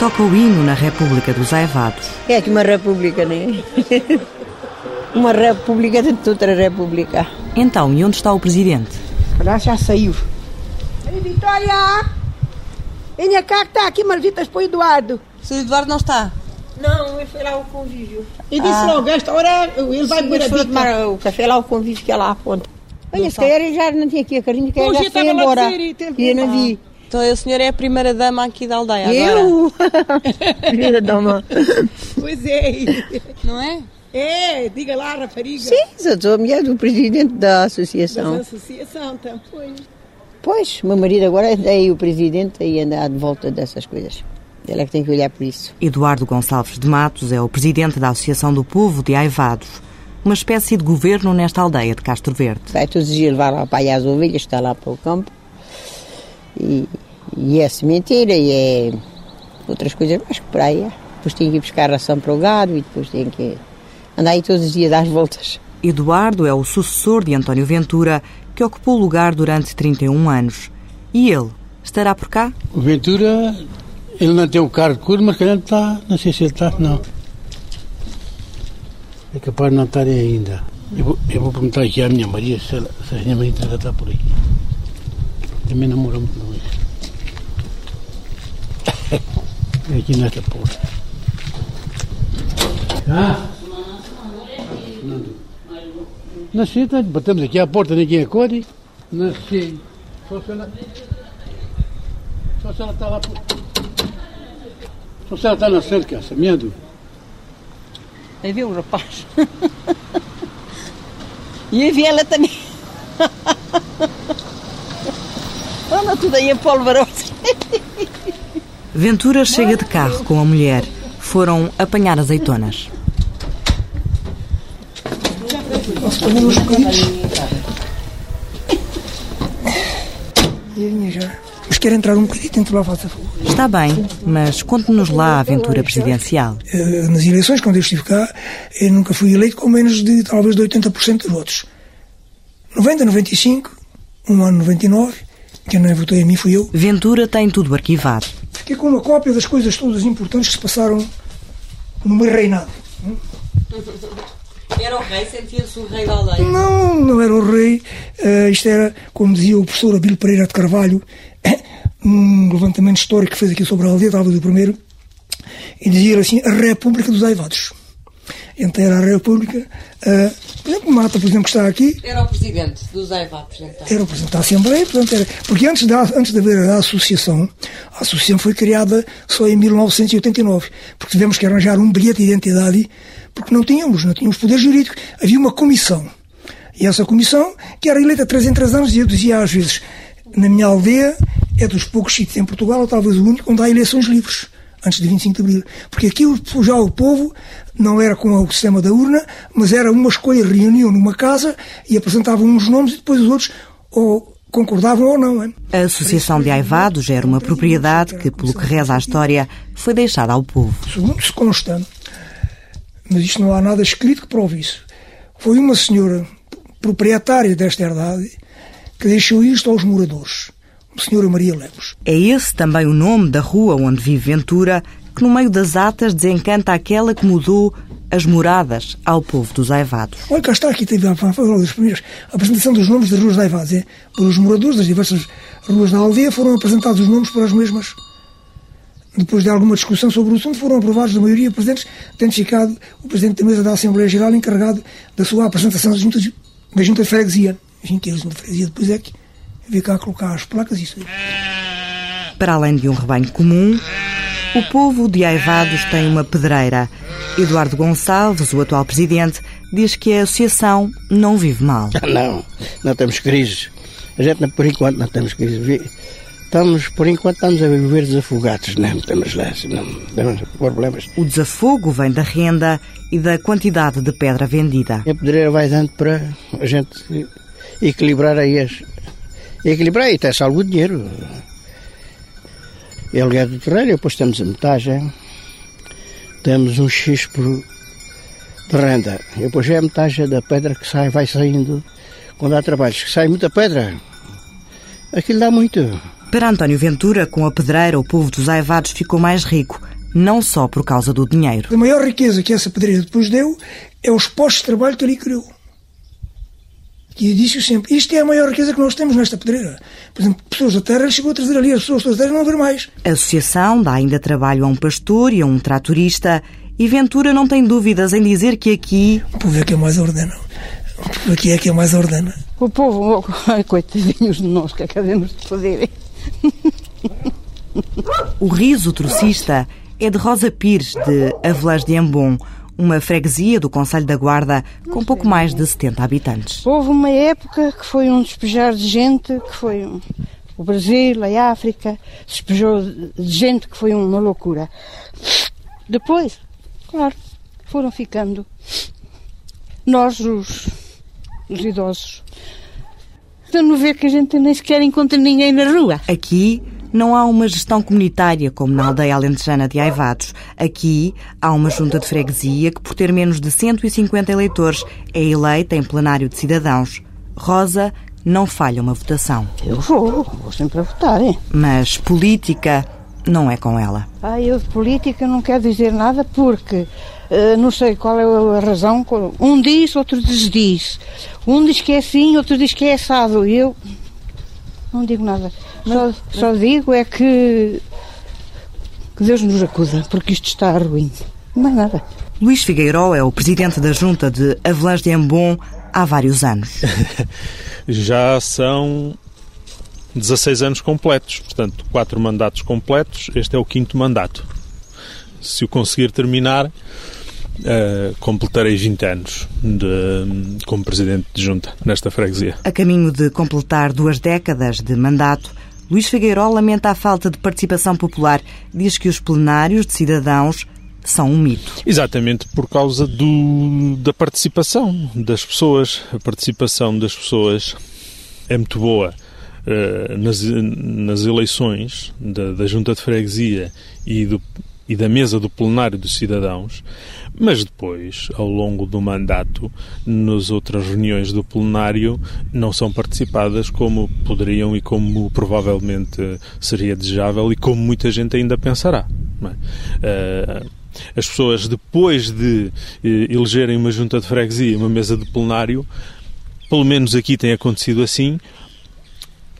toca o hino na República dos Aivados. É aqui uma república, né? uma república dentro de outra república. Então, e onde está o presidente? Lá já saiu. Ei, Vitória! Venha cá que está aqui marvitas para o Eduardo. O Sr. Eduardo não está? Não, ele foi lá ao convívio. E disse ah. logo, esta hora ele vai beber a tomar o café lá ao convívio que é lá à ponta. Olha, se calhar já não tinha aqui a carinha, que já foi embora. E eu não vi. Então a senhora é a primeira dama aqui da aldeia Eu? primeira dama. Pois é. Não é? É, diga lá, rapariga. Sim, sou a mulher do presidente da associação. Da associação, então, pois. Pois, meu marido agora é aí o presidente e anda de volta dessas coisas. Ele é que tem que olhar por isso. Eduardo Gonçalves de Matos é o presidente da Associação do Povo de Aivados, uma espécie de governo nesta aldeia de Castro Verde. Vai todos os dias levar lá para as ovelhas, está lá para o campo. E, e é sementeira e é outras coisas mais que. É. Depois tem que ir buscar ração para o gado e depois tem que andar aí todos os dias às voltas. Eduardo é o sucessor de António Ventura, que ocupou o lugar durante 31 anos. E ele estará por cá? O Ventura, ele não tem o carro de cor, mas calhar está, não sei se ele está, não. É capaz de não estar ainda. Eu vou, eu vou perguntar aqui à minha Maria se, ela, se a minha mãe está por aqui. Também namoramos com ele. aqui nesta porta. Ah! Nasci, tá, batemos aqui à porta, ninguém acorde. Nasci. Só se ela. Só se ela está lá por. Só se ela está na cerca, semeando. Aí viu o rapaz. e aí vi ela também. Anda tudo aí em polvorosa. Ventura chega de carro com a mulher. Foram apanhar azeitonas. Posso comer uns bocadinhos? E já. Mas quer entrar um bocadinho dentro lá, faça favor. Está bem, mas conte-nos lá a aventura presidencial. Eh, nas eleições, quando eu estive cá, eu nunca fui eleito com menos de talvez de 80% dos votos. 90, 95, um ano 99, quem não votou em mim fui eu. Ventura tem tudo arquivado. Fiquei com uma cópia das coisas todas importantes que se passaram no meu reinado. Era o rei? Sentia-se o rei da aldeia? Não, não era o rei. Uh, isto era, como dizia o professor Abílio Pereira de Carvalho, um levantamento histórico que fez aqui sobre a aldeia, estava do primeiro, e dizia assim, a República dos Aivados. Então era a República, uh, por exemplo, Mata, por exemplo, que está aqui. Era o presidente dos Aivados, então. Era o presidente da Assembleia, portanto era, porque antes, da, antes de haver a associação, a associação foi criada só em 1989, porque tivemos que arranjar um bilhete de identidade, porque não tínhamos, não tínhamos poder jurídico. Havia uma comissão. E essa comissão, que era eleita três em três anos, e eu dizia às vezes, na minha aldeia, é dos poucos sítios em Portugal, ou talvez o único, onde há eleições livres, antes de 25 de Abril. Porque aqui já o povo não era com o sistema da urna, mas era uma escolha, reunião numa casa e apresentavam uns nomes e depois os outros ou concordavam ou não. Hein? A Associação de Aivados era uma propriedade que, pelo que reza a história, foi deixada ao povo. Segundo se consta, mas isto não há nada escrito que prove isso, foi uma senhora proprietária desta herdade que deixou isto aos moradores. Senhora Maria Lemos. É esse também o nome da rua onde vive Ventura, que no meio das atas desencanta aquela que mudou as moradas ao povo dos Aivados. Olha, cá está, aqui teve a, a apresentação dos nomes das ruas de Aivados. É? Os moradores das diversas ruas da aldeia foram apresentados os nomes para as mesmas. Depois de alguma discussão sobre o assunto, foram aprovados da maioria presidentes, tendo ficado o presidente da mesa da Assembleia Geral encarregado da sua apresentação da Junta da junta de Freguesia. Enfim, que a Junta de Freguesia depois é que vir cá colocar as placas e isso aí. Para além de um rebanho comum, o povo de Aivados tem uma pedreira. Eduardo Gonçalves, o atual presidente, diz que a associação não vive mal. Não, não temos crise. A gente, por enquanto, não temos crise. Estamos, por enquanto, estamos a viver desafogados, não temos lá, não temos problemas. O desafogo vem da renda e da quantidade de pedra vendida. A pedreira vai dando para a gente equilibrar aí as, equilibrar e até salvo o dinheiro. Ele é do terreno, depois temos a metade, temos um X por de renda. E depois é a metade da pedra que sai, vai saindo. Quando há trabalhos que sai muita pedra, aquilo dá muito. Para António Ventura, com a pedreira, o povo dos Aivados ficou mais rico, não só por causa do dinheiro. A maior riqueza que essa pedreira depois deu é os postos de trabalho que ali criou. E disse sempre, isto é a maior riqueza que nós temos nesta pedreira. Por exemplo, pessoas da terra, ele chegou a trazer ali as pessoas da terra não haver mais. A associação dá ainda trabalho a um pastor e a um tratorista e Ventura não tem dúvidas em dizer que aqui... O povo é que é mais ordena. O povo aqui é que é mais ordena. O povo, ai, coitadinhos de nós, que acabamos de fazer. O riso trocista é de Rosa Pires, de Avelãs de Ambon, uma freguesia do Conselho da Guarda com pouco mais de 70 habitantes. Houve uma época que foi um despejar de gente, que foi um, o Brasil, a África, despejou de gente que foi uma loucura. Depois, claro, foram ficando nós, os, os idosos. Então não ver que a gente nem sequer encontra ninguém na rua. Aqui não há uma gestão comunitária como na aldeia alentejana de Aivados. Aqui há uma junta de freguesia que, por ter menos de 150 eleitores, é eleita em plenário de cidadãos. Rosa não falha uma votação. Eu vou, vou sempre a votar, hein? Mas política não é com ela. Ah, eu de política não quero dizer nada porque uh, não sei qual é a razão. Um diz, outro desdiz. Um diz que é assim, outro diz que é assado. E eu não digo nada. Só, só digo é que, que Deus nos acusa, porque isto está ruim. Não é nada. Luís Figueiró é o presidente da junta de Avelãs de Embom há vários anos. Já são 16 anos completos, portanto, quatro mandatos completos. Este é o quinto mandato. Se o conseguir terminar, uh, completarei 20 anos de, como presidente de junta nesta freguesia. A caminho de completar duas décadas de mandato, Luís Figueiró lamenta a falta de participação popular. Diz que os plenários de cidadãos são um mito. Exatamente por causa do, da participação das pessoas. A participação das pessoas é muito boa uh, nas, nas eleições da, da Junta de Freguesia e, do, e da mesa do plenário dos cidadãos, mas depois, ao longo do mandato, nas outras reuniões do plenário, não são participadas como poderiam e como provavelmente seria desejável e como muita gente ainda pensará. É? Uh, as pessoas, depois de eh, elegerem uma junta de freguesia, uma mesa de plenário, pelo menos aqui tem acontecido assim,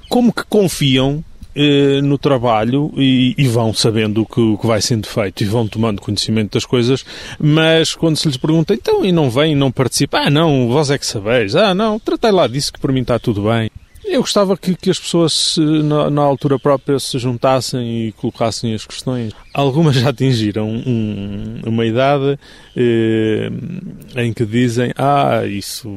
como que confiam eh, no trabalho e, e, vão sabendo o que, que vai sendo feito e vão tomando conhecimento das coisas, mas quando se lhes pergunta, então, e não vem, não participa, ah, não, vós é que sabeis, ah, não, tratei lá disso que para mim está tudo bem. Eu gostava que, que as pessoas, na, na, altura própria, se juntassem e colocassem as questões. Algumas já atingiram um, uma idade eh, em que dizem: Ah, isso,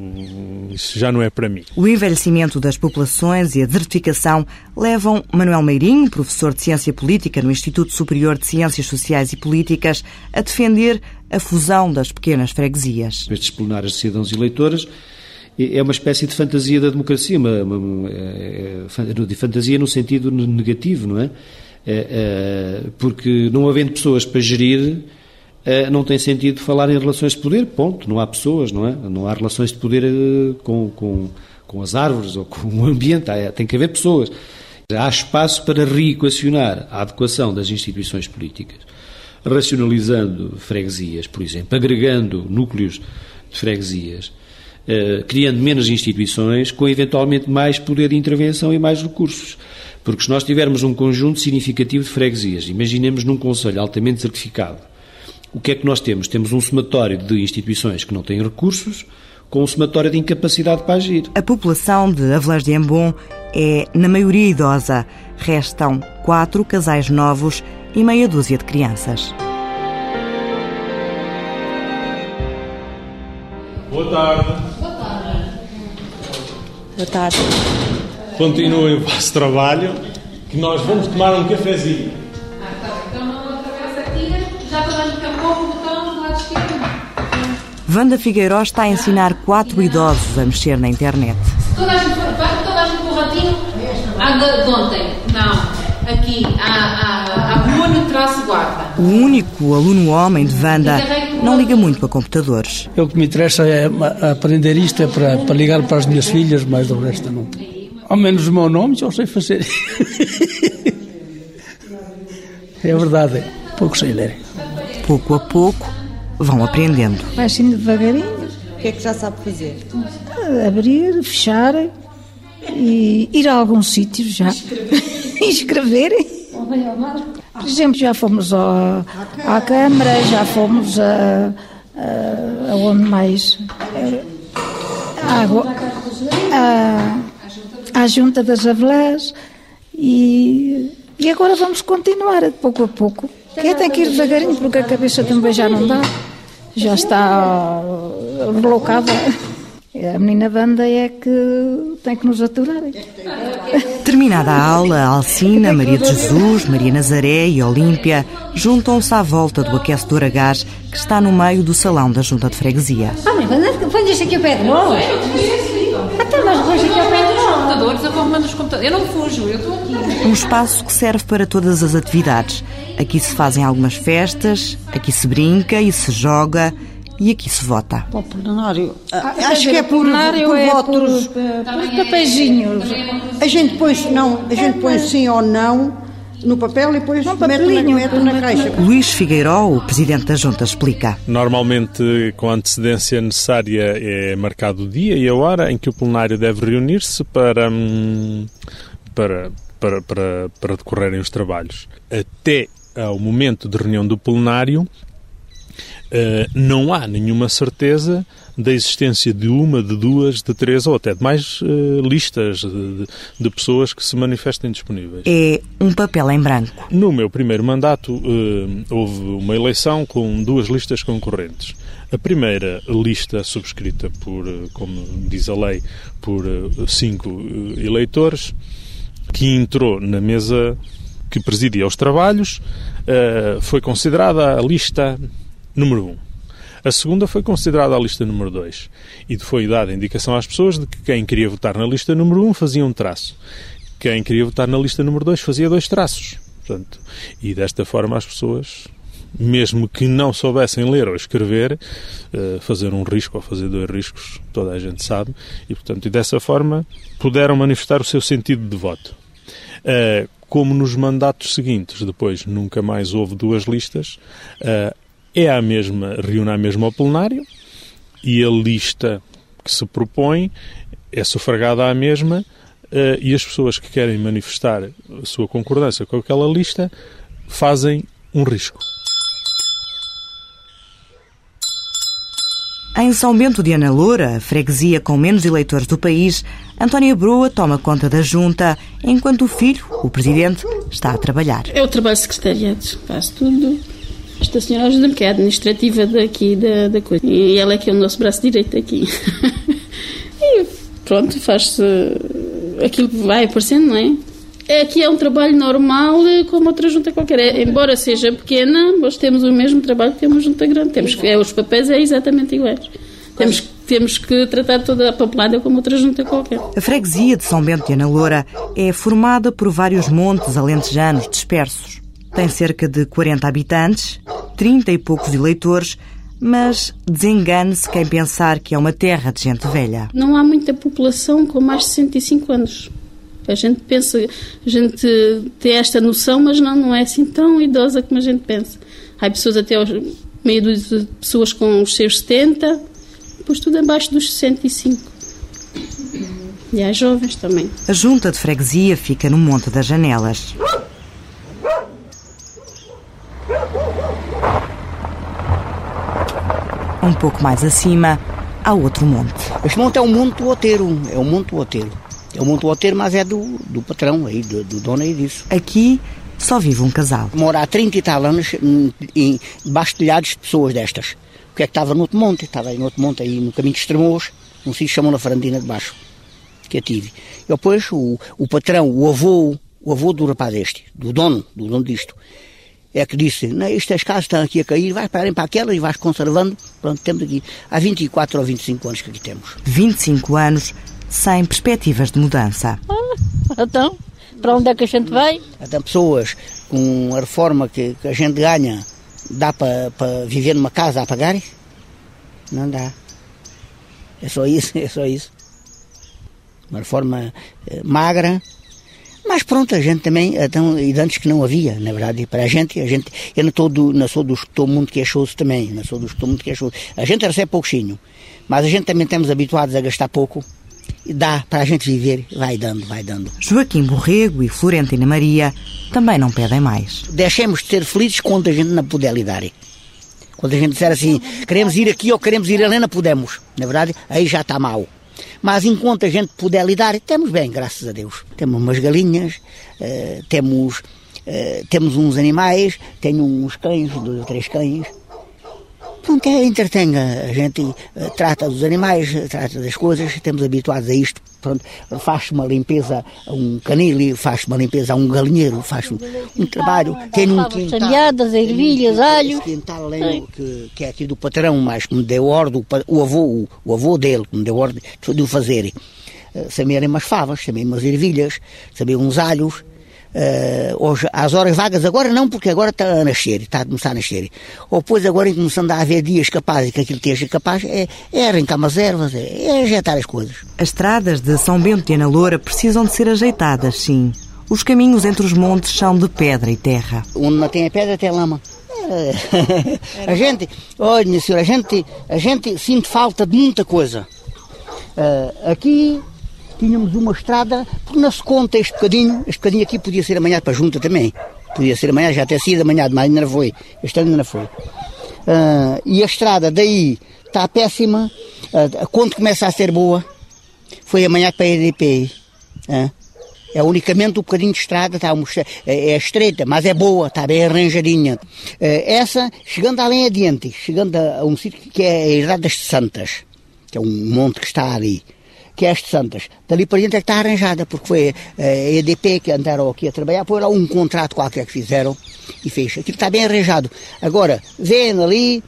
isso já não é para mim. O envelhecimento das populações e a desertificação levam Manuel Meirinho, professor de Ciência Política no Instituto Superior de Ciências Sociais e Políticas, a defender a fusão das pequenas freguesias. Estes plenários de cidadãos e eleitores é uma espécie de fantasia da democracia, uma, uma, é, é, de fantasia no sentido negativo, não é? é? Porque não havendo pessoas para gerir, não tem sentido falar em relações de poder, ponto. Não há pessoas, não é? Não há relações de poder eh, com, com, com as árvores ou com o ambiente, tem que haver pessoas. Há espaço para reequacionar a adequação das instituições políticas, racionalizando freguesias, por exemplo, agregando núcleos de freguesias eh, criando menos instituições, com eventualmente mais poder de intervenção e mais recursos. Porque se nós tivermos um conjunto significativo de freguesias, imaginemos num Conselho altamente certificado, o que é que nós temos? Temos um somatório de instituições que não têm recursos, com um somatório de incapacidade para agir. A população de Avelãs de Embom é, na maioria, idosa. Restam quatro casais novos e meia dúzia de crianças. Boa tarde. Continuem o vosso trabalho, que nós vamos tomar um cafezinho. Ah, tá. Então não atravessa aqui, já toda no campo, o botão do lado esquerdo. Wanda Figueiró está a ensinar quatro idosos a mexer na internet. Toda a gente, toda a gente com o ratinho, anda de ontem. Não. Aqui, há, há, há Bruno traço guarda. O único aluno homem de Wanda não liga muito a computadores. O que me interessa é aprender isto, é para, para ligar para as minhas filhas, mas o resto não. Ao menos o meu nome já sei fazer. é verdade. pouco sei ler. Pouco a pouco vão aprendendo. Vai assim devagarinho. O que é que já sabe fazer? Abrir, fechar e ir a alguns sítios já. e escrever. Por exemplo, já fomos ao, à Câmara, já fomos a, a, aonde mais? À, à, Junta das Avelãs e, e agora vamos continuar pouco a pouco. Quem tem que ir devagarinho porque a cabeça também já não dá, já está relocada. A menina banda é que tem que nos aturar. Terminada a aula, Alcina, Maria de Jesus, Maria Nazaré e Olímpia juntam-se à volta do aquecedor a gás que está no meio do salão da Junta de Freguesia. Ah, mãe, põe aqui ao pé de nós. Até mas põe aqui ao pé de nós. Computadores, eu vou arrumando os computadores. Eu não fujo, eu estou aqui. Um espaço que serve para todas as atividades. Aqui se fazem algumas festas, aqui se brinca e se joga e aqui se vota. Para o plenário. Ah, Acho que é por, por é votos. por, por papeizinhos. A gente põe, não, a gente põe sim ou não no papel e depois mete, na, papelinho, mete na caixa. Luís Figueiró, o presidente da Junta, explica. Normalmente, com a antecedência necessária, é marcado o dia e a hora em que o plenário deve reunir-se para, hum, para, para, para, para decorrerem os trabalhos. Até ao momento de reunião do plenário, Uh, não há nenhuma certeza da existência de uma, de duas, de três ou até de mais uh, listas de, de, de, pessoas que se manifestem disponíveis. É um papel em branco. No meu primeiro mandato uh, houve uma eleição com duas listas concorrentes. A primeira lista subscrita por, como diz a lei, por cinco eleitores, que entrou na mesa que presidia os trabalhos, foi considerada a lista número 1. Um. A segunda foi considerada a lista número 2 e foi dada a indicação às pessoas de que quem queria votar na lista número 1 um fazia um traço. Quem queria votar na lista número 2 fazia dois traços. Portanto, e desta forma as pessoas, mesmo que não soubessem ler ou escrever, fazer um risco ou fazer dois riscos, toda a gente sabe, e portanto, e dessa forma puderam manifestar o seu sentido de voto. Como nos mandatos seguintes, depois nunca mais houve duas listas, é a mesma, reúne a mesma ao plenário e a lista que se propõe é sufragada à mesma uh, e as pessoas que querem manifestar a sua concordância com aquela lista fazem um risco. Em São Bento de Ana Loura, a freguesia com menos eleitores do país, Antónia Broa toma conta da junta, enquanto o filho, o presidente, está a trabalhar. Eu trabalho secretariado, faço tudo. Esta senhora ajuda-me, que é administrativa daqui da, da coisa. E ela é que é o nosso braço direito aqui. e pronto, faz-se aquilo que vai aparecendo, não é? Aqui é um trabalho normal como outra junta qualquer. É, embora seja pequena, nós temos o mesmo trabalho que temos junta grande. Temos é, os papéis é exatamente iguais. Temos, temos que tratar toda a papelada como outra junta qualquer. A freguesia de São Bento de Ana Loura é formada por vários montes alentejanos dispersos. Tem cerca de 40 habitantes, 30 e poucos eleitores, mas desengane-se quem pensar que é uma terra de gente velha. Não há muita população com mais de 65 anos. A gente pensa, a gente tem esta noção, mas não, não é assim tão idosa como a gente pensa. Há pessoas até aos, meio de pessoas com os seus 70, depois tudo abaixo dos 65. E há jovens também. A junta de freguesia fica no Monte das Janelas. Um pouco mais acima, há outro monte. Este monte é um monte do Oteiro, é um monte Oteiro. É um monte Oteiro, mas é do, do patrão aí, do, do dono aí disso. Aqui só vive um casal. Mora há 30 e tal anos em, debaixo de telhados de pessoas destas. O que é que estava no outro monte? Estava aí no outro monte, aí no caminho de Estremoz, num sítio chamam na Farandina de Baixo, que eu tive. E depois o, o patrão, o avô, o avô do rapaz deste, do dono, do dono disto, é que disse, não, estas casas estão aqui a cair, vais pararem para aquela e vais conservando. Pronto, temos aqui, há 24 ou 25 anos que aqui temos. 25 anos sem perspectivas de mudança. Ah, então, para onde é que a gente vai? Até pessoas com a reforma que, que a gente ganha, dá para, para viver numa casa a pagar? Não dá. É só isso, é só isso. Uma reforma eh, magra, Mas pronto, a gente também, então, e antes que não havia, na verdade, para a gente, a gente, eu não, tô do, não sou dos que estou muito queixoso também, não sou dos que estou muito queixoso. A gente recebe pouquinho, mas a gente também estamos habituados a gastar pouco, e dá para a gente viver, vai dando, vai dando. Joaquim Borrego e Florentina Maria também não pedem mais. Deixemos de ser felizes quando a gente não puder lidar. Quando a gente disser assim, queremos ir aqui ou queremos ir ali, não podemos. Na verdade, aí já está mal. Mas enquanto a gente puder lidar, temos bem, graças a Deus. Temos umas galinhas, uh, temos, uh, temos uns animais, tenho uns cães, dois ou três cães. Pronto, é, entretém a gente, uh, trata dos animais, trata das coisas, estamos habituados a isto. Pronto, faz uma limpeza a um canil, faz uma limpeza a um galinheiro, faz um, um trabalho. Tem um quintal. Salhadas, ervilhas, alho. quintal além, que, que é aqui do patrão, mas que me deu ordem, o avô, o, avô dele, que me deu ordem de o fazer. Uh, semearem umas favas, semearem umas ervilhas, semearem uns alhos, hoje, às horas vagas, agora não, porque agora está a nascer, está a começar a nascer. Ou depois, agora em começando a haver dias capazes que aquilo esteja capaz, é, é arrancar umas ervas, é, é ajeitar as coisas. As estradas de São Bento e Ana Loura precisam de ser ajeitadas, sim. Os caminhos entre os montes são de pedra e terra. Onde não tem a pedra, tem a lama. É. a gente, olha, senhora, a gente, a gente sente falta de muita coisa. Uh, aqui tínhamos uma estrada, porque não se conta este bocadinho, este bocadinho aqui podia ser amanhã para a junta também. Podia ser amanhã, já até sido amanhã mas ainda não foi. Este ano ainda não foi. Uh, e a estrada daí está péssima, uh, quando começa a ser boa, foi amanhã para a EDP. Uh, é unicamente um bocadinho de estrada, está é, é estreita, mas é boa, está bem arranjadinha. Essa, chegando além adiante, chegando a, um sítio que é a Herdade das Santas, que é um monte que está ali que é este Santas. Dali para dentro é que está arranjada, porque foi a EDP que andaram aqui a trabalhar, foi lá um contrato qualquer que fizeram e fez. Aquilo está bem arranjado. Agora, vem ali,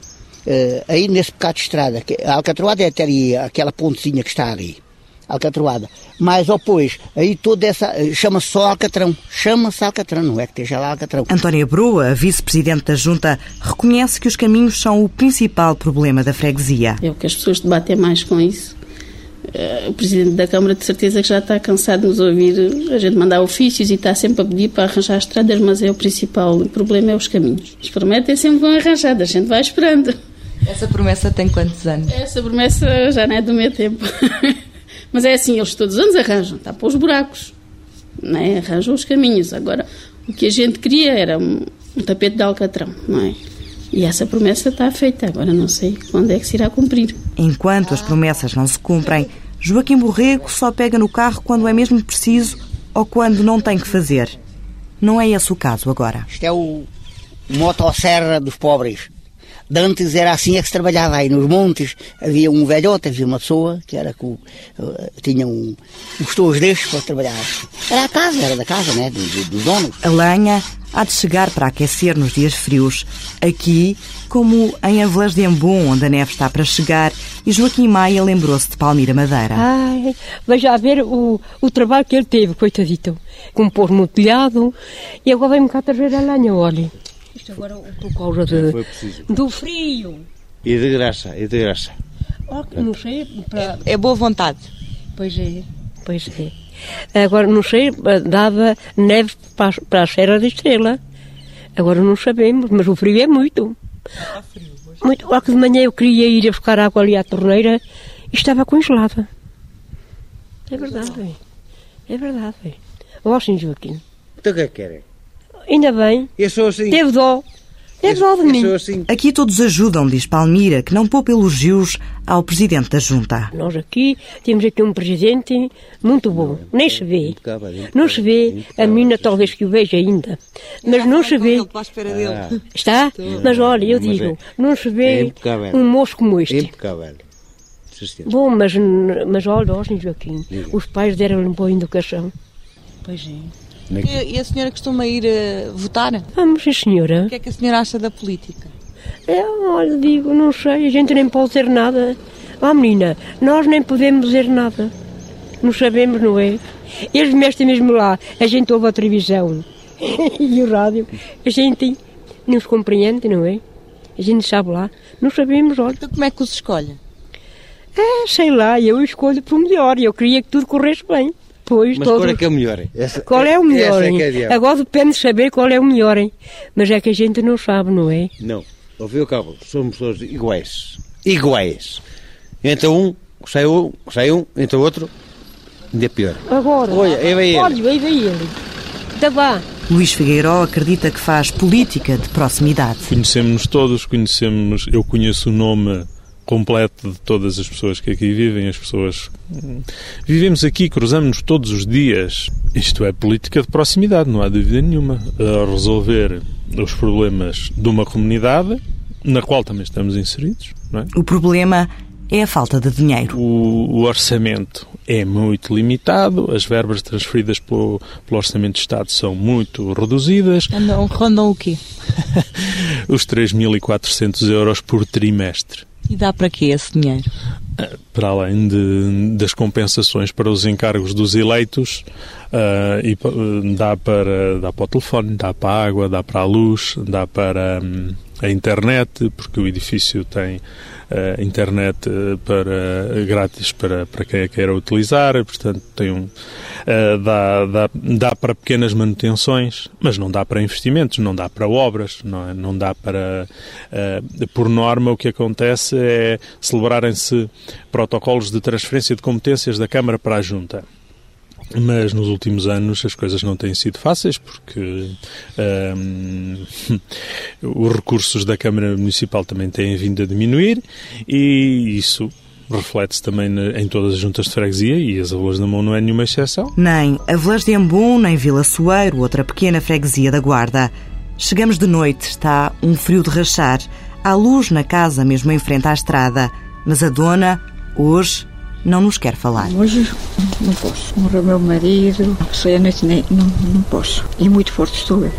uh, aí nesse bocado de estrada, que a Alcatroada é até ali, aquela pontezinha que está ali. Alcatroada. Mas depois, aí toda essa. chama-se só Alcatrão. Chama-se Alcatrão, não é que esteja lá Alcatrão. Antónia Broa, vice-presidente da Junta, reconhece que os caminhos são o principal problema da freguesia. É o que as pessoas debatem mais com isso. Uh, o Presidente da Câmara de certeza que já está cansado de nos ouvir a gente mandar ofícios e está sempre a pedir para arranjar estradas, mas é o principal o problema é os caminhos. Os prometem sempre vão arranjar, a gente vai esperando. Essa promessa tem quantos anos? Essa promessa já não é do meu tempo. mas é assim, eles todos os anos arranjam, está para os buracos, não é? arranjam os caminhos. Agora, o que a gente queria era um, um tapete de alcatrão, não é? E essa promessa está feita, agora não sei quando é que se irá cumprir. Enquanto as promessas não se cumprem, Joaquim Borrego só pega no carro quando é mesmo preciso ou quando não tem que fazer. Não é esse o caso agora. Isto é o motosserra dos pobres. De antes era assim é que se trabalhava aí nos montes, havia um velhote, havia uma pessoa que era com, uh, tinha um, uns tojos destes para trabalhar. Era a casa, era da casa, né, dos, dos donos. A lenha há de chegar para aquecer nos dias frios. Aqui, como em Avelas de Embom, onde a neve está para chegar, e Joaquim Maia lembrou-se de Palmira Madeira. Ai, veja a ver o, o trabalho que ele teve, coitadito. Como pôr no telhado, e agora vem-me cá trazer a lenha, olha. Isto agora por causa de, do frio. E de graça, e de graça. Oh, não sei. Para... É, é boa vontade. Pois é, pois é. Agora, não sei, dava neve para, para a Serra da Estrela. Agora não sabemos, mas o frio é muito. Está frio hoje. Muito. Que de manhã eu queria ir a buscar água ali à torneira e estava congelada. É verdade. É verdade. Ó, sim, Joaquim. Então o que é que querem? Ainda bem. Eu sou assim. Teve dó. Teve dó de eu mim. sou assim. Aqui todos ajudam, diz Palmira, que não poupa elogios ao presidente da junta. Nós aqui temos aqui um presidente muito bom. Nem se vê. Não se vê. A mina talvez que o veja ainda. Mas não se vê. Dele. Ah. Está? Mas olha, eu Mas digo, é- não se é vê impecável. um moço como este. Senhor. Bom, mas, mas olha, ó. Joaquim, os pais deram-lhe boa educação. Pois é. E, e a senhora costuma ir eh, votar? Vamos, sim, senhora. O que é que a senhora acha da política? Eu, olha, digo, não sei, a gente nem pode dizer nada. Ó menina, nós nem podemos dizer nada. Não sabemos, não é? Eles mexem mesmo lá, a gente ouve a televisão e o rádio, a gente não se compreende, não é? A gente sabe lá, não sabemos, olha. Então como é que os escolhe? É, sei lá, eu escolho para o melhor, eu queria que tudo corresse bem. Pois, Mas todos. qual é que é o melhor? Essa- Qual é o melhor? Essa é hein? que é diabo. Agora depende de saber qual é o melhor, hein? Mas é que a gente não sabe, não é? Não. Ouviu o cabo? Somos todos iguais. Iguais. Entra um, sai um, sai um, entra outro. Ainda é pior. Agora. Olha, aí vai ele. Olha, aí vai ele. Tá bom. Luís Figueiró acredita que faz política de proximidade. Conhecemos-nos todos, conhecemos, eu conheço o nome completo de todas as pessoas que aqui vivem, as pessoas vivemos aqui, cruzamos-nos todos os dias. Isto é política de proximidade, não há dúvida nenhuma. A resolver os problemas de uma comunidade na qual também estamos inseridos, não é? O problema é a falta de dinheiro. O, o orçamento é muito limitado, as verbas transferidas pelo, pelo Orçamento de Estado são muito reduzidas. Andam, rondam o quê? Os 3.400 euros por trimestre. E dá para quê esse dinheiro? Para além de, das compensações para os encargos dos eleitos, ah, e, pa- dá, para, dá para o telefone, dá para a água, dá para a luz, dá para hum, a internet, porque o edifício tem ah, internet ah, para, grátis para, para quem a queira utilizar, portanto tem um, ah, dá, dá, dá para pequenas manutenções, mas não dá para investimentos, não dá para obras, não, é? não dá para... ah, por norma, o que acontece é celebrarem-se protocolos de transferência de competências da Câmara para a Junta. Mas nos últimos anos as coisas não têm sido fáceis porque hum, os recursos da Câmara Municipal também têm vindo a diminuir e isso reflete-se também em todas as juntas de freguesia e as Avelas da Mão não é nenhuma exceção. Nem Avelas de Embum, nem Vila Soeiro, outra pequena freguesia da Guarda. Chegamos de noite, está um frio de rachar. Há luz na casa, mesmo em frente à estrada. Mas a dona, hoje, não nos quer falar. Hoje não posso. Morreu meu marido, sei a noite nem, não, não posso. E muito forte estou eu.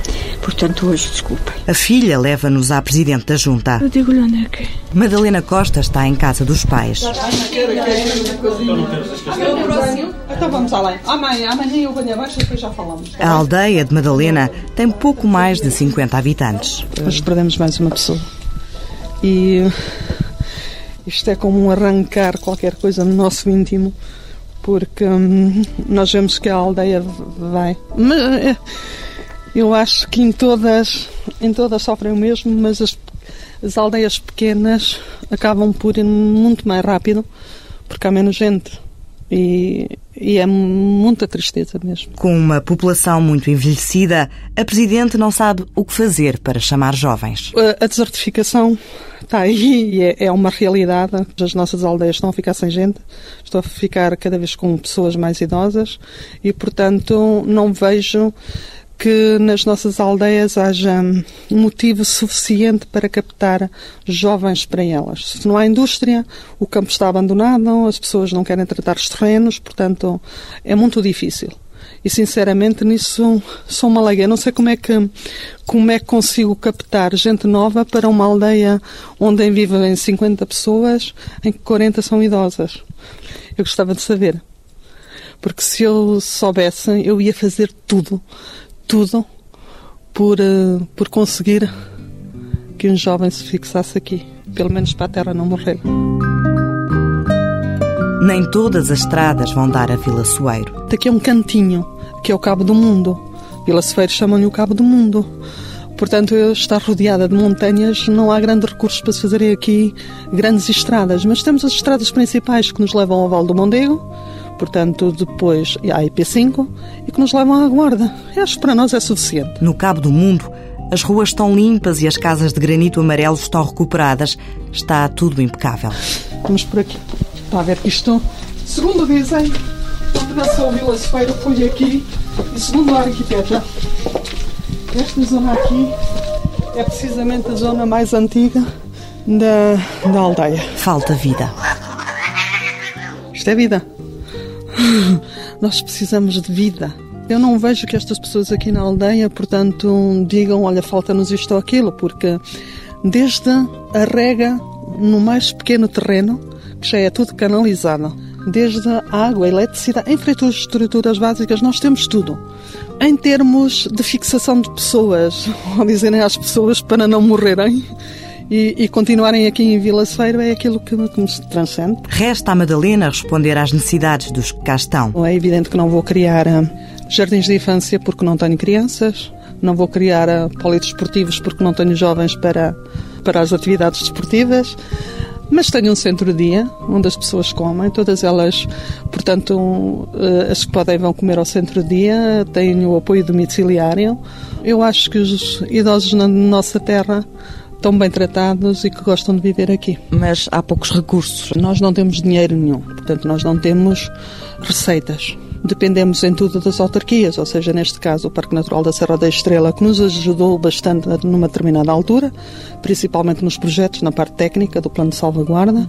Portanto, hoje, desculpem. A filha leva-nos à Presidente da Junta. Eu digo-lhe onde é que é. Madalena Costa está em casa dos pais. Então vamos além. Amanhã, amanhã eu venho abaixo e depois já falamos. A aldeia de Madalena tem pouco mais de 50 habitantes. Hoje perdemos mais uma pessoa. E isto é como um arrancar qualquer coisa no nosso íntimo, porque hum, nós vemos que a aldeia vai. Mas, eh, eu acho que em todas, em todas sofrem o mesmo, mas as, as aldeias pequenas acabam por ir muito mais rápido, porque há menos gente. E, e é muita tristeza mesmo. Com uma população muito envelhecida, a Presidente não sabe o que fazer para chamar jovens. A- desertificação está aí e é, é uma realidade. As nossas aldeias estão a ficar sem gente, estão a ficar cada vez com pessoas mais idosas e, portanto, não vejo que nas nossas aldeias haja motivo suficiente para captar jovens para elas. Se não há indústria, o campo está abandonado, as pessoas não querem tratar os terrenos, portanto, é muito difícil. E sinceramente nisso sou uma. Eu Não sei como é que como é que consigo captar gente nova para uma aldeia onde vivem 50 pessoas, em que 40 são idosas. Eu gostava de saber. Porque se eu soubesse, eu ia fazer tudo, tudo por, eh, por conseguir que um jovem se fixasse aqui, pelo menos para a terra não morrer. Nem todas as estradas vão dar a Vila Soeiro. Daqui é um cantinho, que é o Cabo do Mundo. Vila Seveiro chamam-lhe o Cabo do Mundo. Portanto, estar rodeada de montanhas, não há grandes recursos para se fazerem aqui grandes estradas. Mas temos as estradas principais que nos levam ao Val do Mondego, portanto, depois à IP5 e que nos levam à Guarda. Acho que para nós é suficiente. No Cabo do Mundo, as ruas estão limpas e as casas de granito amarelo estão recuperadas. Está tudo impecável. Vamos por aqui. Está a ver que isto, segundo dizem, quando nasceu Vila Seveiro foi aqui, e segundo a arquiteta, esta zona aqui é precisamente a zona mais antiga da, da aldeia. Falta vida. Isto é vida. Nós precisamos de vida. Eu não vejo que estas pessoas aqui na aldeia, portanto, digam: olha, falta-nos isto ou aquilo, porque desde a rega no mais pequeno terreno, que já é tudo canalizado, desde a água, a eletricidade, infraestruturas básicas, nós temos tudo. Em termos de fixação de pessoas, ou dizerem às pessoas para não morrerem, e, e, continuarem aqui em Vila Feiro é aquilo que, que me transcende. Resta a Madalena responder às necessidades dos que cá estão. É evidente que não vou criar uh, jardins de infância porque não tenho crianças, não vou criar uh, polidesportivos porque não tenho jovens para, para as atividades desportivas. Mas tenho um centro-dia onde as pessoas comem, todas elas, portanto, eh, as que podem vão comer ao centro-dia, têm o apoio domiciliário. Eu acho que os idosos na nossa terra estão bem tratados e que gostam de viver aqui. Mas há poucos recursos. Nós não temos dinheiro nenhum, portanto, nós não temos receitas dependemos em tudo das autarquias, ou seja, neste caso o Parque Natural da Serra da Estrela, que nos ajudou bastante numa determinada altura, principalmente nos projetos, na parte técnica do plano de salvaguarda.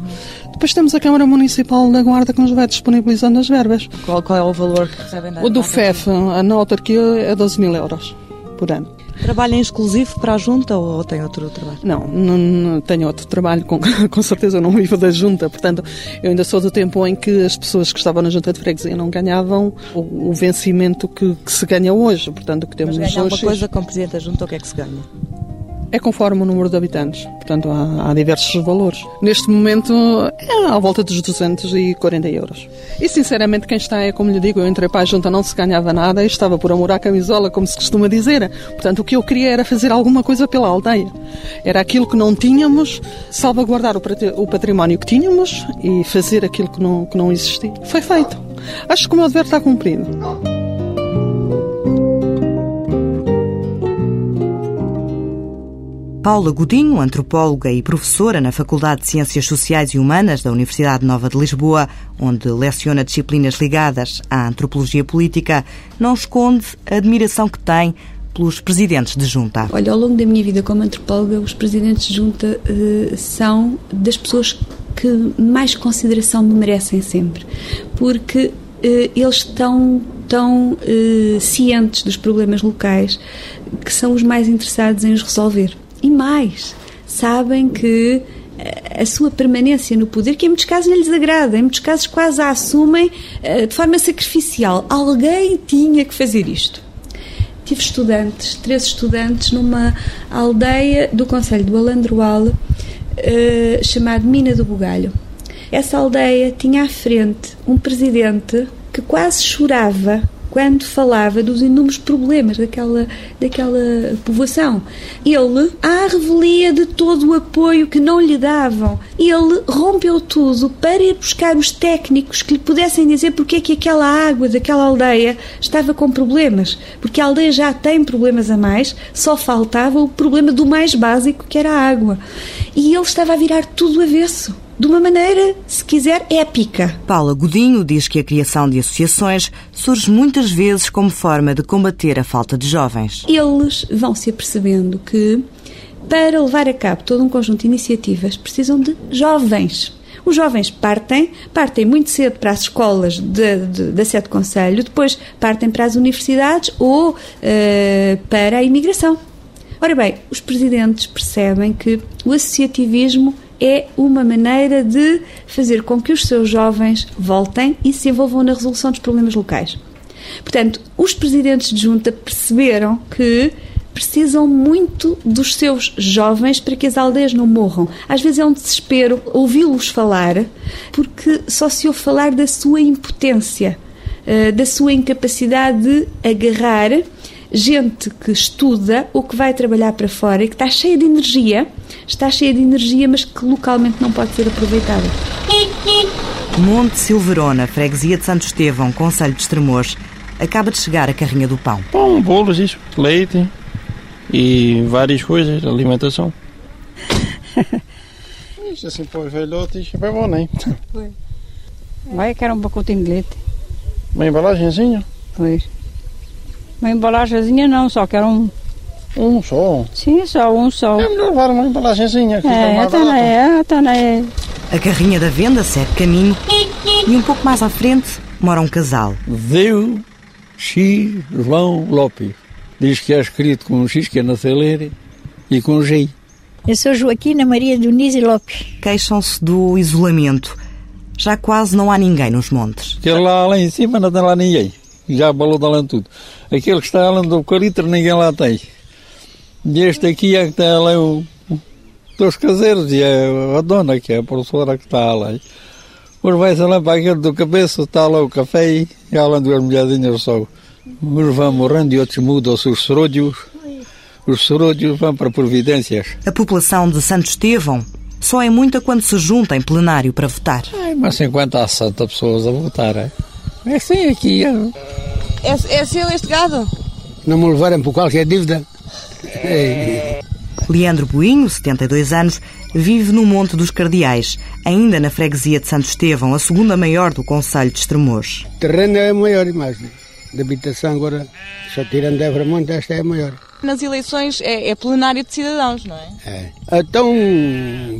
Depois temos a Câmara Municipal da Guarda que nos vai disponibilizando as verbas. Qual, qual é o valor que recebem da O do FEF, na autarquia, é 12 mil euros por ano. Trabalha em exclusivo para a Junta ou tem outro trabalho? Não, não, não tenho outro trabalho, com, com certeza não vivo da Junta, portanto, eu ainda sou do tempo em que as pessoas que estavam na Junta de Freguesia não ganhavam o, o vencimento que, que, se ganha hoje, portanto, o que temos Mas ganha hoje... alguma coisa como Presidente da Junta, o que é que se ganha? É conforme o número de habitantes, portanto há, há, diversos valores. Neste momento é à volta dos 240 euros. E sinceramente quem está é como lhe digo, eu entrei para a junta não se ganhava nada e estava por amor à camisola, como se costuma dizer. Portanto o que eu queria era fazer alguma coisa pela aldeia. Era aquilo que não tínhamos, salvaguardar o património que tínhamos e fazer aquilo que não, que não existia. Foi feito. Acho que o meu dever está cumprido. Paula Godinho, antropóloga e professora na Faculdade de Ciências Sociais e Humanas da Universidade Nova de Lisboa, onde leciona disciplinas ligadas à antropologia política, não esconde a admiração que tem pelos presidentes de junta. Olha, ao longo da minha vida como antropóloga, os presidentes de junta uh, são das pessoas que mais consideração me merecem sempre, porque uh, eles estão tão uh, cientes dos problemas locais que são os mais interessados em os resolver. E mais, sabem que eh, a sua permanência no poder, que em muitos casos não lhes agrada, em muitos casos quase a assumem uh, de forma sacrificial. Alguém tinha que fazer isto. Tive estudantes, três estudantes, numa aldeia do Conselho do Alandroal, uh, chamado Mina do Bugalho. Essa aldeia tinha à frente um presidente que quase chorava quando falava dos inúmeros problemas daquela, daquela povoação. Ele, à revelia de todo o apoio que não lhe davam, ele rompeu tudo para ir buscar os técnicos que lhe pudessem dizer porque é que aquela água daquela aldeia estava com problemas. Porque a aldeia já tem problemas a mais, só faltava o problema do mais básico, que era a água. E ele estava a virar tudo avesso de uma maneira, se quiser, épica. Paula Godinho diz que a criação de associações surge muitas vezes como forma de combater a falta de jovens. Eles vão se apercebendo que, para levar a cabo todo um conjunto de iniciativas, precisam de jovens. Os jovens partem, partem muito cedo para as escolas de, de, da Sete Conselho, depois partem para as universidades ou uh, para a imigração. Ora bem, os presidentes percebem que o associativismo é uma maneira de fazer com que os seus jovens voltem e se envolvam na resolução dos problemas locais. Portanto, os presidentes de junta perceberam que precisam muito dos seus jovens para que as aldeias não morram. Às vezes é um desespero ouvi-los falar, porque só se ouve falar da sua impotência, eh, da sua incapacidade de agarrar gente que estuda ou que vai trabalhar para fora e que está cheia de energia, está cheia de energia, mas que localmente não pode ser aproveitada. Monte Silverona, freguesia de Santo Estevão, Conselho de Estremoz, acaba de chegar a carrinha do pão. Pão, bolos, isso, leite e várias coisas, alimentação. isso assim para os velhotes é bom, não é? Vai, quero um pacotinho de leite. Uma embalagenzinha? Pois. Uma embalagenzinha não, só quero um. Um só? Sim, só um só. É melhor levar uma embalagenzinha. Que é, está na é, está na é. A carrinha da venda segue caminho e um pouco mais à frente mora um casal. Deu X João Lopes. Diz que é escrito com um X que é na celeira e com um G. Eu sou Joaquina Maria Dionísio Lopes. Queixam-se do isolamento. Já quase não há ninguém nos montes. Que lá, lá em cima não tem lá ninguém já balou de além tudo. Aquele que está além do eucalipto ninguém lá tem. E este aqui é que está lá o, dos caseiros e a, a dona, que é a professora que está lá. Uns vai-se lá para aquele do cabeça, está lá o café e lá duas mulherzinhas só. Uns vão morrendo e outros mudam-se os sorolhos. Os sorolhos vão para providências. A população de Santo Estevão só é muita quando se junta em plenário para votar. Ai, mas 50 a 60 pessoas a votar, é? É assim aqui. É, é, é seu este gado? Não me levarem por qualquer dívida. É. Leandro Boinho, 72 anos, vive no Monte dos Cardeais, ainda na freguesia de Santo Estevão, a segunda maior do Conselho de Estremoz. O terreno é a maior imagem de habitação, agora, só tirando Évora Monte, esta é a maior. Nas eleições é, é plenário de cidadãos, não é? É. Então,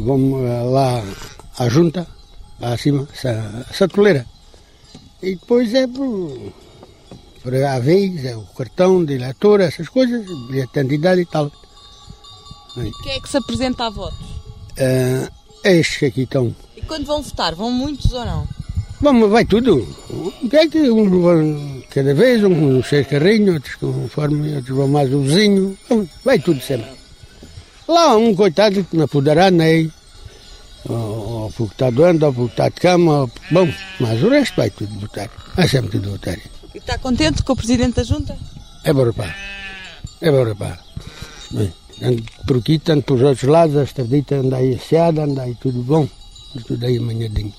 vamos lá à junta, lá acima, a satoleira. E depois é por, por a vez, é o cartão de eleitor, essas coisas, de identidade e tal. Quem é que se apresenta a votos? Uh, estes que aqui estão. E quando vão votar, vão muitos ou não? Vamos, vai tudo. Uns vão cada vez, uns com seis carrinhos, outros conforme, outros vão mais o vizinho. Vai tudo sempre. Lá um coitado que não poderá nem. Ou porque está doente, ou porque está de cama. Bom, mas o resto vai tudo votar. Vai sempre tudo votar. E está contente com o Presidente da Junta? É bom, pá. É bom, pá. Bem. Ando por aqui, tanto para os outros lados, a estradita anda aí asseada, anda aí tudo bom, tudo aí amanhadinho.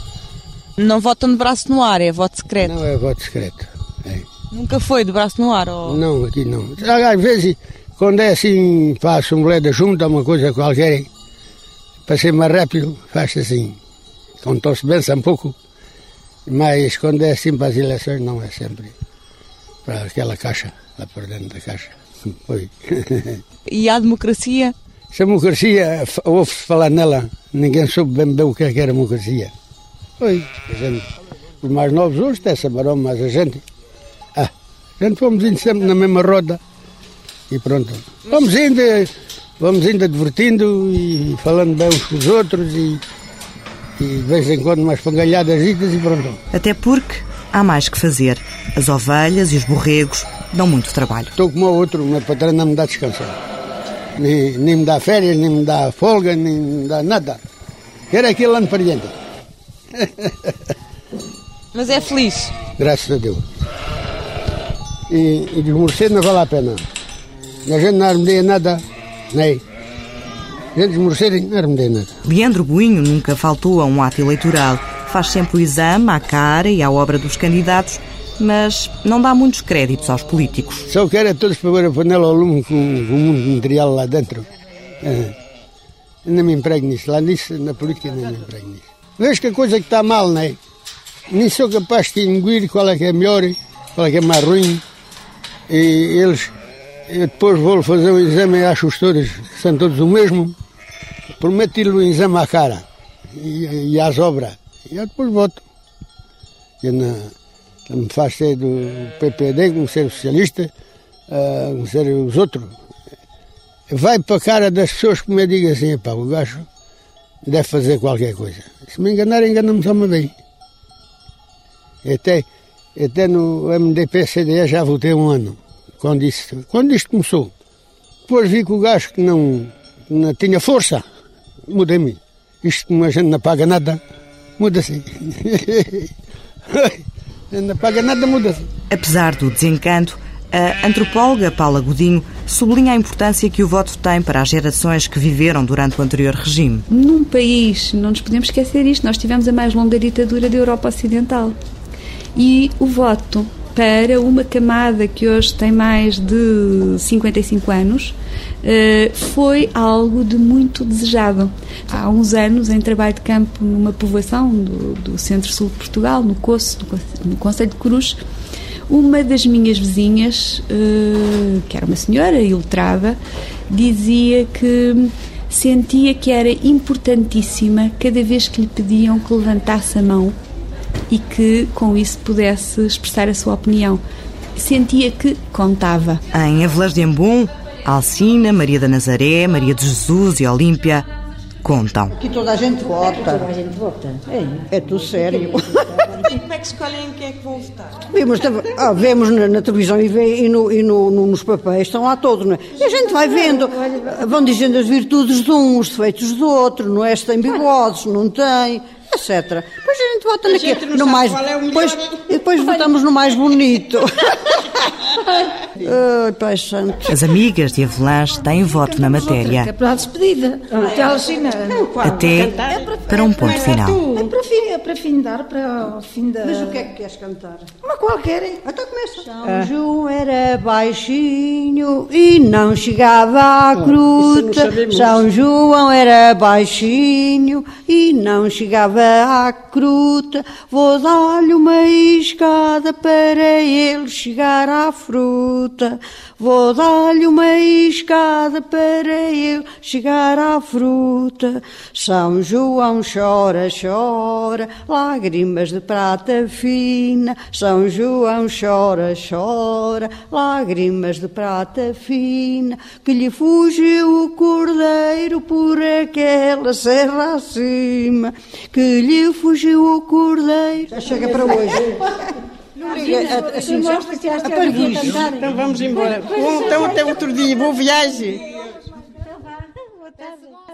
Não votam de braço no ar, é voto secreto? Não, é voto secreto. É. Nunca foi de braço no ar? Ou... Não, aqui não. Às vezes, quando é assim, a Assembleia da Junta, uma coisa qualquer, para ser mais rápido, faz assim. Contou-se bem um pouco, mas quando é assim para as eleições, não é sempre. Para aquela caixa, lá por dentro da caixa. Foi. E a democracia? Se a democracia, ouve-se falar nela, ninguém soube bem bem o que, é que era democracia. Foi. A gente, os mais novos hoje até saberão, mas a gente. Ah, a gente fomos indo sempre na mesma roda e pronto. Vamos indo, vamos indo divertindo e falando bem uns com os outros e, e de vez em quando umas pangalhadas e pronto. Até porque há mais que fazer. As ovelhas e os borregos dão muito trabalho. Estou como o outro, o meu patrão não me dá descansar. Nem, nem me dá férias, nem me dá folga, nem me dá nada. Quero aquilo ano para diante. Mas é feliz? Graças a Deus. E, e não vale a pena. E a gente não armedeia nada, A nada. Leandro Boinho nunca faltou a um ato eleitoral. Faz sempre o exame à cara e à obra dos candidatos mas não dá muitos créditos aos políticos. Só quero é todos para ver a panela ao lume com, com o mundo material lá dentro. É. Não me emprego nisso. Lá nisso, na política, não me emprego nisso. Vejo que a coisa que está mal, não é? Nem sou capaz de distinguir qual é que é melhor, qual é que é mais ruim. E eles, eu depois vou fazer um exame e acho-os todos, são todos o mesmo. Prometo-lhe o exame à cara e, e às obras. E eu depois voto. Eu não, me faz ser do PPD, como ser socialista, uh, como ser os outros. Vai para a cara das pessoas que me digam assim, pá, o gajo deve fazer qualquer coisa. Se me enganar, engana-me só uma vez. Até, até no MDP-CDE já votei um ano, quando, isso, quando isto começou. Depois vi que o gajo que não, não tinha força, mudei-me. Isto como a gente não paga nada, muda-se. Não paga nada, muda-se. Apesar do desencanto, a antropóloga Paula Godinho sublinha a importância que o voto tem para as gerações que viveram durante o anterior regime. Num país, não nos podemos esquecer isto, nós tivemos a mais longa ditadura da Europa Ocidental. E o voto para uma camada que hoje tem mais de 55 anos eh, foi algo de muito desejado. Há uns anos, em trabalho de campo numa povoação do, do centro-sul de Portugal, no Coço, no Conselho de Cruz, uma das minhas vizinhas, eh, que era uma senhora ilustrada, dizia que sentia que era importantíssima cada vez que lhe pediam que levantasse a mão e que com isso pudesse expressar a sua opinião. Sentia que contava. Em Avelas de Embum, Alcina, Maria da Nazaré, Maria de Jesus e Olímpia contam. Que toda a gente vota. Toda a gente vota. É, é tudo sério. E como é que escolhem quem é que vão votar? Vemos, ah, vemos na, na televisão e, vê, e, no, e no, no, nos papéis, estão lá todos, não é? E a gente vai vendo, vão dizendo as virtudes de um, os defeitos do outro, não é? Se tem bigodes, não tem, etc. Depois a gente vota naquele, no mais, é depois, e depois votamos no mais bonito. Ai, Pai Santo. As amigas de Avelãs têm voto na É matéria, para a despedida. Até ao final. até para um ponto final. É para, fim, é para findar, para o fim da... Mas o que é que queres cantar? Uma qualquer. Então começa. São João era baixinho e não chegava à gruta. São João era baixinho e não chegava à gruta. Vou dar-lhe uma escada para ele chegar à fruta. Vou dar-lhe uma escada para ele chegar à fruta. São João chora, chora, lágrimas de prata fina. São João chora, chora, lágrimas de prata fina. Que lhe fugiu o cordeiro por aquela serra acima. Que lhe fugiu o cordeiro. Já chega para hoje. Não liga, assim, já- Apague isso. Então vamos embora. Então até outro dia. Boa viagem.